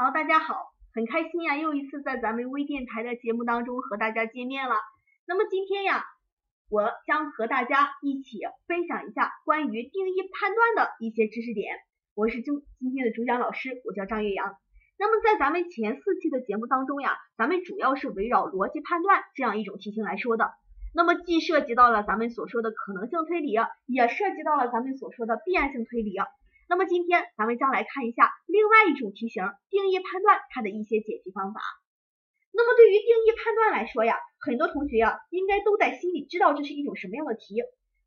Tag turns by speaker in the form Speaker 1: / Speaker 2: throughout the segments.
Speaker 1: 好，大家好，很开心呀，又一次在咱们微电台的节目当中和大家见面了。那么今天呀，我将和大家一起分享一下关于定义判断的一些知识点。我是今今天的主讲老师，我叫张月阳。那么在咱们前四期的节目当中呀，咱们主要是围绕逻辑判断这样一种题型来说的。那么既涉及到了咱们所说的可能性推理，也涉及到了咱们所说的必然性推理。那么今天咱们将来看一下另外一种题型定义判断它的一些解题方法。那么对于定义判断来说呀，很多同学呀应该都在心里知道这是一种什么样的题。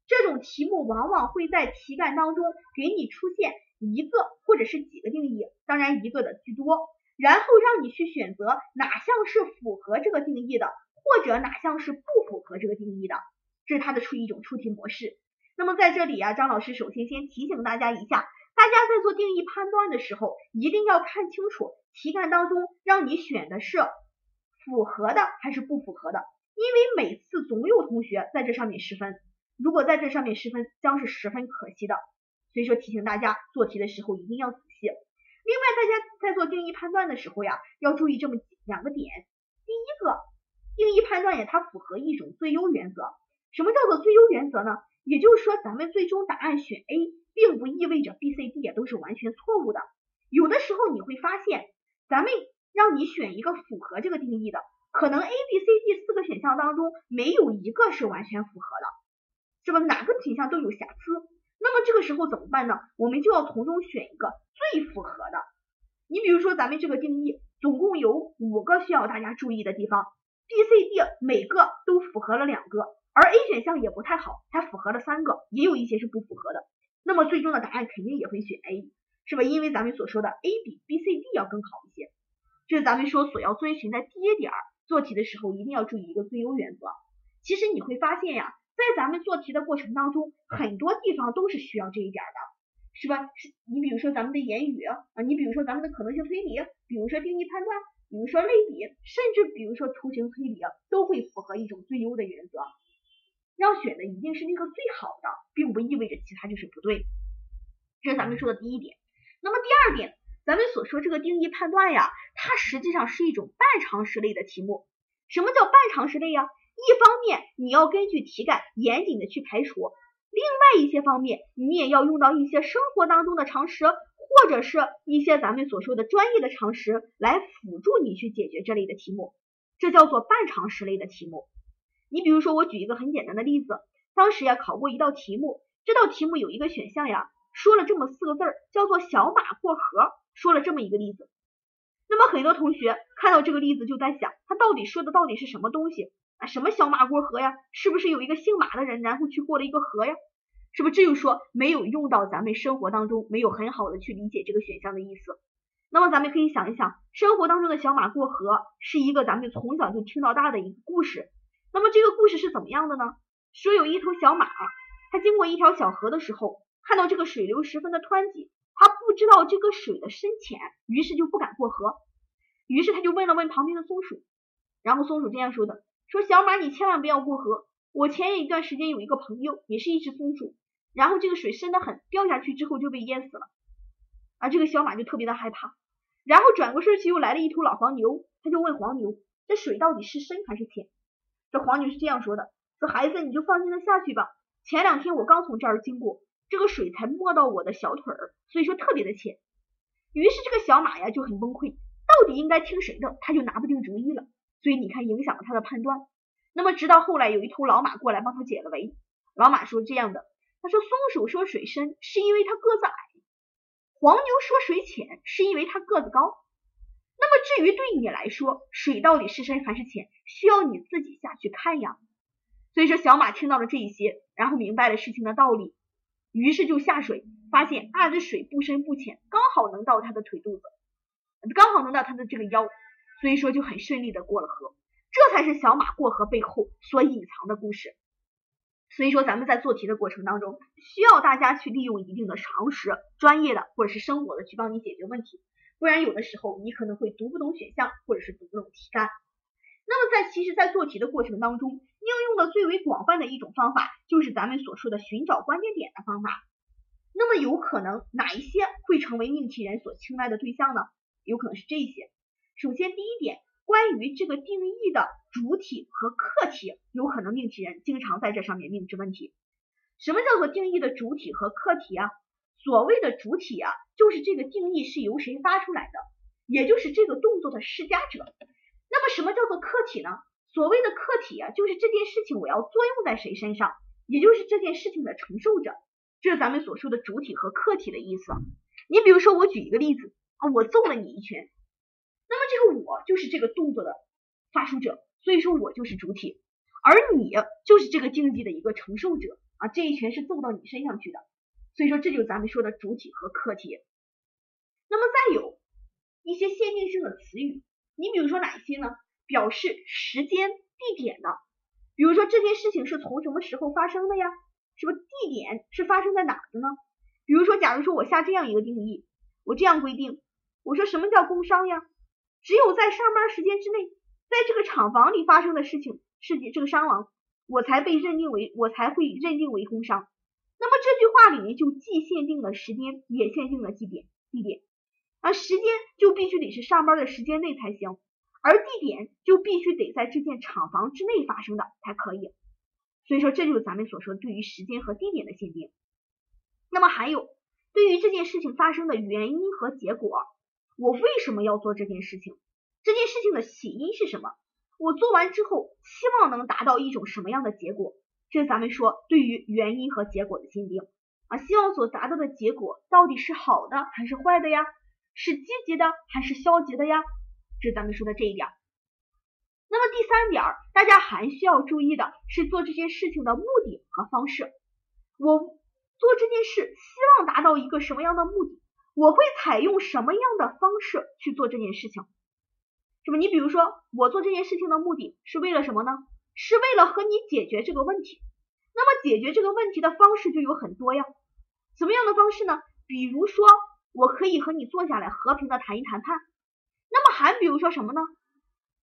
Speaker 1: 这种题目往往会在题干当中给你出现一个或者是几个定义，当然一个的居多，然后让你去选择哪项是符合这个定义的，或者哪项是不符合这个定义的，这是它的出一种出题模式。那么在这里啊，张老师首先先提醒大家一下。大家在做定义判断的时候，一定要看清楚题干当中让你选的是符合的还是不符合的，因为每次总有同学在这上面失分，如果在这上面失分，将是十分可惜的。所以说提醒大家做题的时候一定要仔细。另外，大家在做定义判断的时候呀，要注意这么两个点。第一个，定义判断呀，它符合一种最优原则。什么叫做最优原则呢？也就是说，咱们最终答案选 A。并不意味着 B、C、D 也都是完全错误的。有的时候你会发现，咱们让你选一个符合这个定义的，可能 A、B、C、D 四个选项当中没有一个是完全符合的，是吧？哪个选项都有瑕疵。那么这个时候怎么办呢？我们就要从中选一个最符合的。你比如说咱们这个定义总共有五个需要大家注意的地方，B、C、D 每个都符合了两个，而 A 选项也不太好，它符合了三个，也有一些是不符合的。那么最终的答案肯定也会选 A，是吧？因为咱们所说的 A 比 B、C、D 要更好一些，这是咱们说所要遵循的第一点儿。做题的时候一定要注意一个最优原则。其实你会发现呀，在咱们做题的过程当中，很多地方都是需要这一点的，是吧？是你比如说咱们的言语啊，你比如说咱们的可能性推理，比如说定义判断，比如说类比，甚至比如说图形推理，都会符合一种最优的原则。要选的一定是那个最好的，并不意味着其他就是不对。这是咱们说的第一点。那么第二点，咱们所说这个定义判断呀，它实际上是一种半常识类的题目。什么叫半常识类呀？一方面你要根据题干严谨的去排除，另外一些方面你也要用到一些生活当中的常识，或者是一些咱们所说的专业的常识来辅助你去解决这类的题目。这叫做半常识类的题目。你比如说，我举一个很简单的例子，当时呀考过一道题目，这道题目有一个选项呀，说了这么四个字儿，叫做小马过河，说了这么一个例子。那么很多同学看到这个例子就在想，他到底说的到底是什么东西啊？什么小马过河呀？是不是有一个姓马的人，然后去过了一个河呀？是不是这就说没有用到咱们生活当中，没有很好的去理解这个选项的意思？那么咱们可以想一想，生活当中的小马过河是一个咱们从小就听到大的一个故事。那么这个故事是怎么样的呢？说有一头小马，它经过一条小河的时候，看到这个水流十分的湍急，它不知道这个水的深浅，于是就不敢过河。于是他就问了问旁边的松鼠，然后松鼠这样说的：说小马，你千万不要过河。我前一段时间有一个朋友，也是一只松鼠，然后这个水深得很，掉下去之后就被淹死了。而这个小马就特别的害怕，然后转过身去又来了一头老黄牛，他就问黄牛：这水到底是深还是浅？这黄牛是这样说的：“说孩子，你就放心的下去吧。前两天我刚从这儿经过，这个水才没到我的小腿儿，所以说特别的浅。”于是这个小马呀就很崩溃，到底应该听谁的，他就拿不定主意了。所以你看，影响了他的判断。那么直到后来有一头老马过来帮他解了围。老马说这样的：“他说松鼠说水深是因为它个子矮，黄牛说水浅是因为它个子高。”那至于对你来说，水到底是深还是浅，需要你自己下去看呀。所以说小马听到了这一些，然后明白了事情的道理，于是就下水，发现啊这水不深不浅，刚好能到他的腿肚子，刚好能到他的这个腰，所以说就很顺利的过了河。这才是小马过河背后所隐藏的故事。所以说咱们在做题的过程当中，需要大家去利用一定的常识、专业的或者是生活的去帮你解决问题。不然有的时候你可能会读不懂选项，或者是读不懂题干。那么在其实，在做题的过程当中，应用的最为广泛的一种方法，就是咱们所说的寻找关键点的方法。那么有可能哪一些会成为命题人所青睐的对象呢？有可能是这些。首先第一点，关于这个定义的主体和客体，有可能命题人经常在这上面命制问题。什么叫做定义的主体和客体啊？所谓的主体啊，就是这个定义是由谁发出来的，也就是这个动作的施加者。那么什么叫做客体呢？所谓的客体啊，就是这件事情我要作用在谁身上，也就是这件事情的承受者，这是咱们所说的主体和客体的意思。你比如说，我举一个例子啊，我揍了你一拳，那么这个我就是这个动作的发出者，所以说我就是主体，而你就是这个竞技的一个承受者啊，这一拳是揍到你身上去的，所以说这就是咱们说的主体和客体。那么再有一些限定性的词语，你比如说哪些呢？表示时间、地点的，比如说这件事情是从什么时候发生的呀？是不地点是发生在哪的呢？比如说，假如说我下这样一个定义，我这样规定，我说什么叫工伤呀？只有在上班时间之内，在这个厂房里发生的事情，是这个伤亡，我才被认定为，我才会认定为工伤。那么这句话里面就既限定了时间，也限定了地点，地点啊，时间就必须得是上班的时间内才行，而地点就必须得在这件厂房之内发生的才可以。所以说，这就是咱们所说对于时间和地点的限定。那么还有，对于这件事情发生的原因和结果，我为什么要做这件事情？这件事情的起因是什么？我做完之后，希望能达到一种什么样的结果？这是咱们说对于原因和结果的限定啊，希望所达到的结果到底是好的还是坏的呀？是积极的还是消极的呀？这是咱们说的这一点。那么第三点，大家还需要注意的是做这件事情的目的和方式。我。做这件事，希望达到一个什么样的目的？我会采用什么样的方式去做这件事情？是吧？你比如说，我做这件事情的目的是为了什么呢？是为了和你解决这个问题。那么解决这个问题的方式就有很多呀。什么样的方式呢？比如说，我可以和你坐下来和平的谈一谈判。那么还比如说什么呢？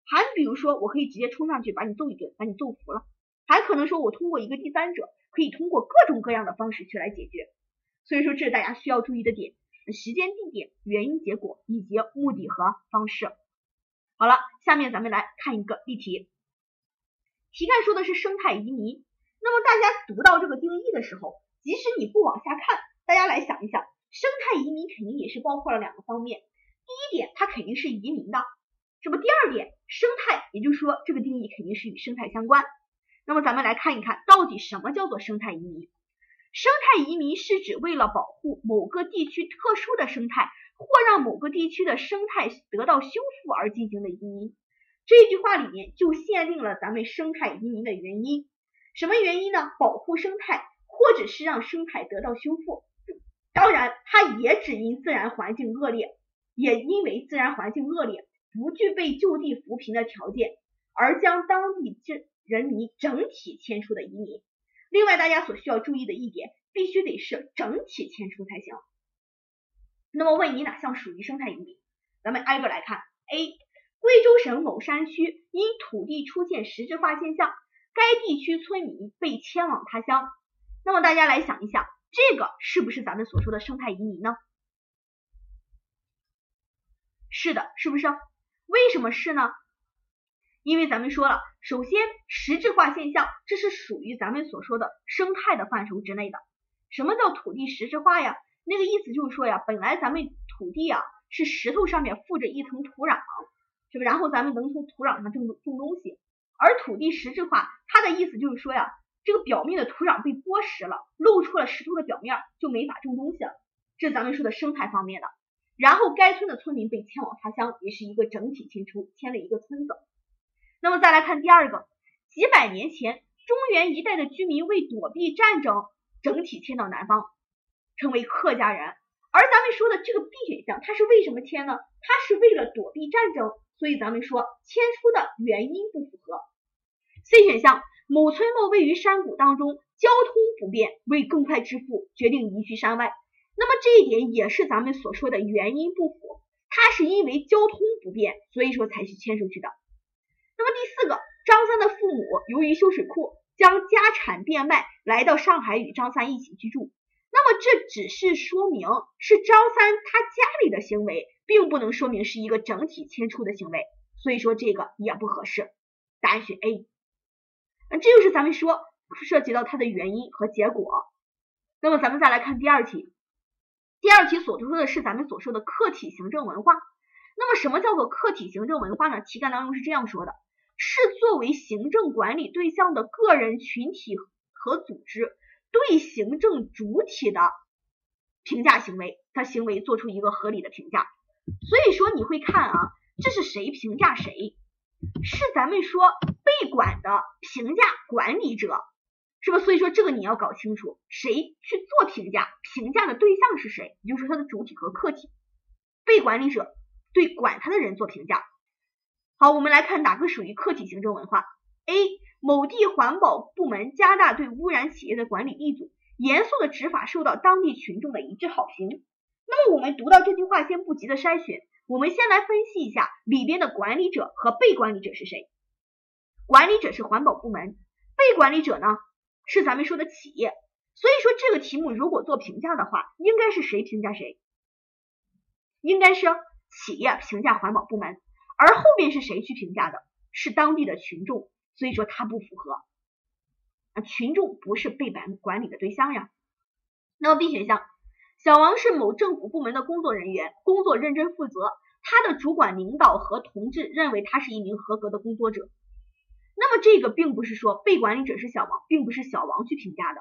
Speaker 1: 还比如说，我可以直接冲上去把你揍一顿，把你揍服了。还可能说我通过一个第三者。可以通过各种各样的方式去来解决，所以说这是大家需要注意的点：时间、地点、原因、结果以及目的和方式。好了，下面咱们来看一个例题，题干说的是生态移民。那么大家读到这个定义的时候，即使你不往下看，大家来想一想，生态移民肯定也是包括了两个方面。第一点，它肯定是移民的，是不？第二点，生态，也就是说这个定义肯定是与生态相关。那么咱们来看一看到底什么叫做生态移民？生态移民是指为了保护某个地区特殊的生态，或让某个地区的生态得到修复而进行的移民。这句话里面就限定了咱们生态移民的原因。什么原因呢？保护生态，或者是让生态得到修复。当然，它也只因自然环境恶劣，也因为自然环境恶劣，不具备就地扶贫的条件，而将当地这。人民整体迁出的移民。另外，大家所需要注意的一点，必须得是整体迁出才行。那么，问你哪项属于生态移民？咱们挨个来看。A. 贵州省某山区因土地出现实质化现象，该地区村民被迁往他乡。那么，大家来想一想，这个是不是咱们所说的生态移民呢？是的，是不是？为什么是呢？因为咱们说了，首先实质化现象，这是属于咱们所说的生态的范畴之内的。什么叫土地实质化呀？那个意思就是说呀，本来咱们土地啊是石头上面附着一层土壤，是不？然后咱们能从土壤上种种东西。而土地实质化，它的意思就是说呀，这个表面的土壤被剥蚀了，露出了石头的表面，就没法种东西了。这是咱们说的生态方面的。然后该村的村民被迁往他乡，也是一个整体迁出，迁了一个村子。那么再来看第二个，几百年前，中原一带的居民为躲避战争，整体迁到南方，成为客家人。而咱们说的这个 B 选项，它是为什么迁呢？它是为了躲避战争，所以咱们说迁出的原因不符合。C 选项，某村落位于山谷当中，交通不便，为更快致富，决定移居山外。那么这一点也是咱们所说的原因不符，它是因为交通不便，所以说才去迁出去的。那么第四个，张三的父母由于修水库，将家产变卖，来到上海与张三一起居住。那么这只是说明是张三他家里的行为，并不能说明是一个整体迁出的行为，所以说这个也不合适。答案选 A。那这就是咱们说涉及到它的原因和结果。那么咱们再来看第二题，第二题所说的是咱们所说的客体行政文化。那么什么叫做客体行政文化呢？题干当中是这样说的：是作为行政管理对象的个人群体和组织对行政主体的评价行为，他行为做出一个合理的评价。所以说你会看啊，这是谁评价谁？是咱们说被管的评价管理者。是吧？所以说这个你要搞清楚，谁去做评价，评价的对象是谁，也就是它的主体和客体。被管理者对管他的人做评价。好，我们来看哪个属于客体行政文化？A. 某地环保部门加大对污染企业的管理力度，严肃的执法受到当地群众的一致好评。那么我们读到这句话，先不急着筛选，我们先来分析一下里边的管理者和被管理者是谁。管理者是环保部门，被管理者呢？是咱们说的企业，所以说这个题目如果做评价的话，应该是谁评价谁？应该是企业评价环保部门，而后面是谁去评价的？是当地的群众，所以说它不符合。啊，群众不是被管管理的对象呀。那么 B 选项，小王是某政府部门的工作人员，工作认真负责，他的主管领导和同志认为他是一名合格的工作者。那么这个并不是说被管理者是小王，并不是小王去评价的。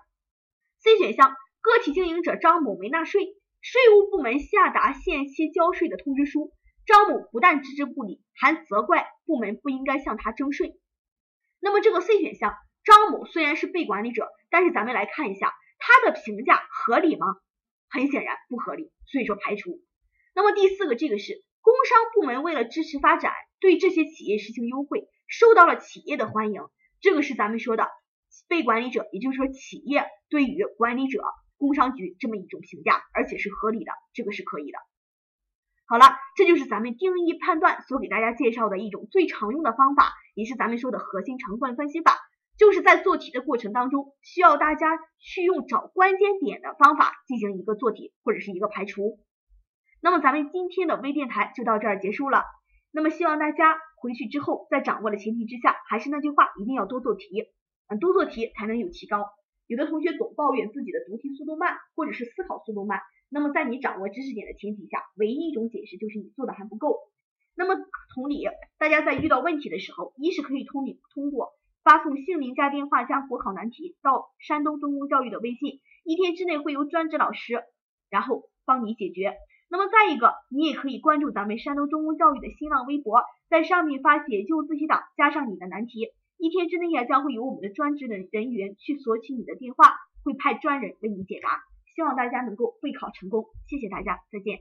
Speaker 1: C 选项，个体经营者张某没纳税，税务部门下达限期交税的通知书，张某不但置之不理，还责怪部门不应该向他征税。那么这个 C 选项，张某虽然是被管理者，但是咱们来看一下他的评价合理吗？很显然不合理，所以说排除。那么第四个，这个是工商部门为了支持发展，对这些企业实行优惠。受到了企业的欢迎，这个是咱们说的被管理者，也就是说企业对于管理者工商局这么一种评价，而且是合理的，这个是可以的。好了，这就是咱们定义判断所给大家介绍的一种最常用的方法，也是咱们说的核心成分分析法，就是在做题的过程当中，需要大家去用找关键点的方法进行一个做题或者是一个排除。那么咱们今天的微电台就到这儿结束了。那么希望大家回去之后，在掌握的前提之下，还是那句话，一定要多做题，嗯，多做题才能有提高。有的同学总抱怨自己的读题速度慢，或者是思考速度慢，那么在你掌握知识点的前提下，唯一一种解释就是你做的还不够。那么同理，大家在遇到问题的时候，一是可以通你通过发送姓名加电话加国考难题到山东中公教育的微信，一天之内会有专职老师然后帮你解决。那么再一个，你也可以关注咱们山东中公教育的新浪微博，在上面发解救自习党，加上你的难题，一天之内呀将会有我们的专职的人员去索取你的电话，会派专人为你解答。希望大家能够备考成功，谢谢大家，再见。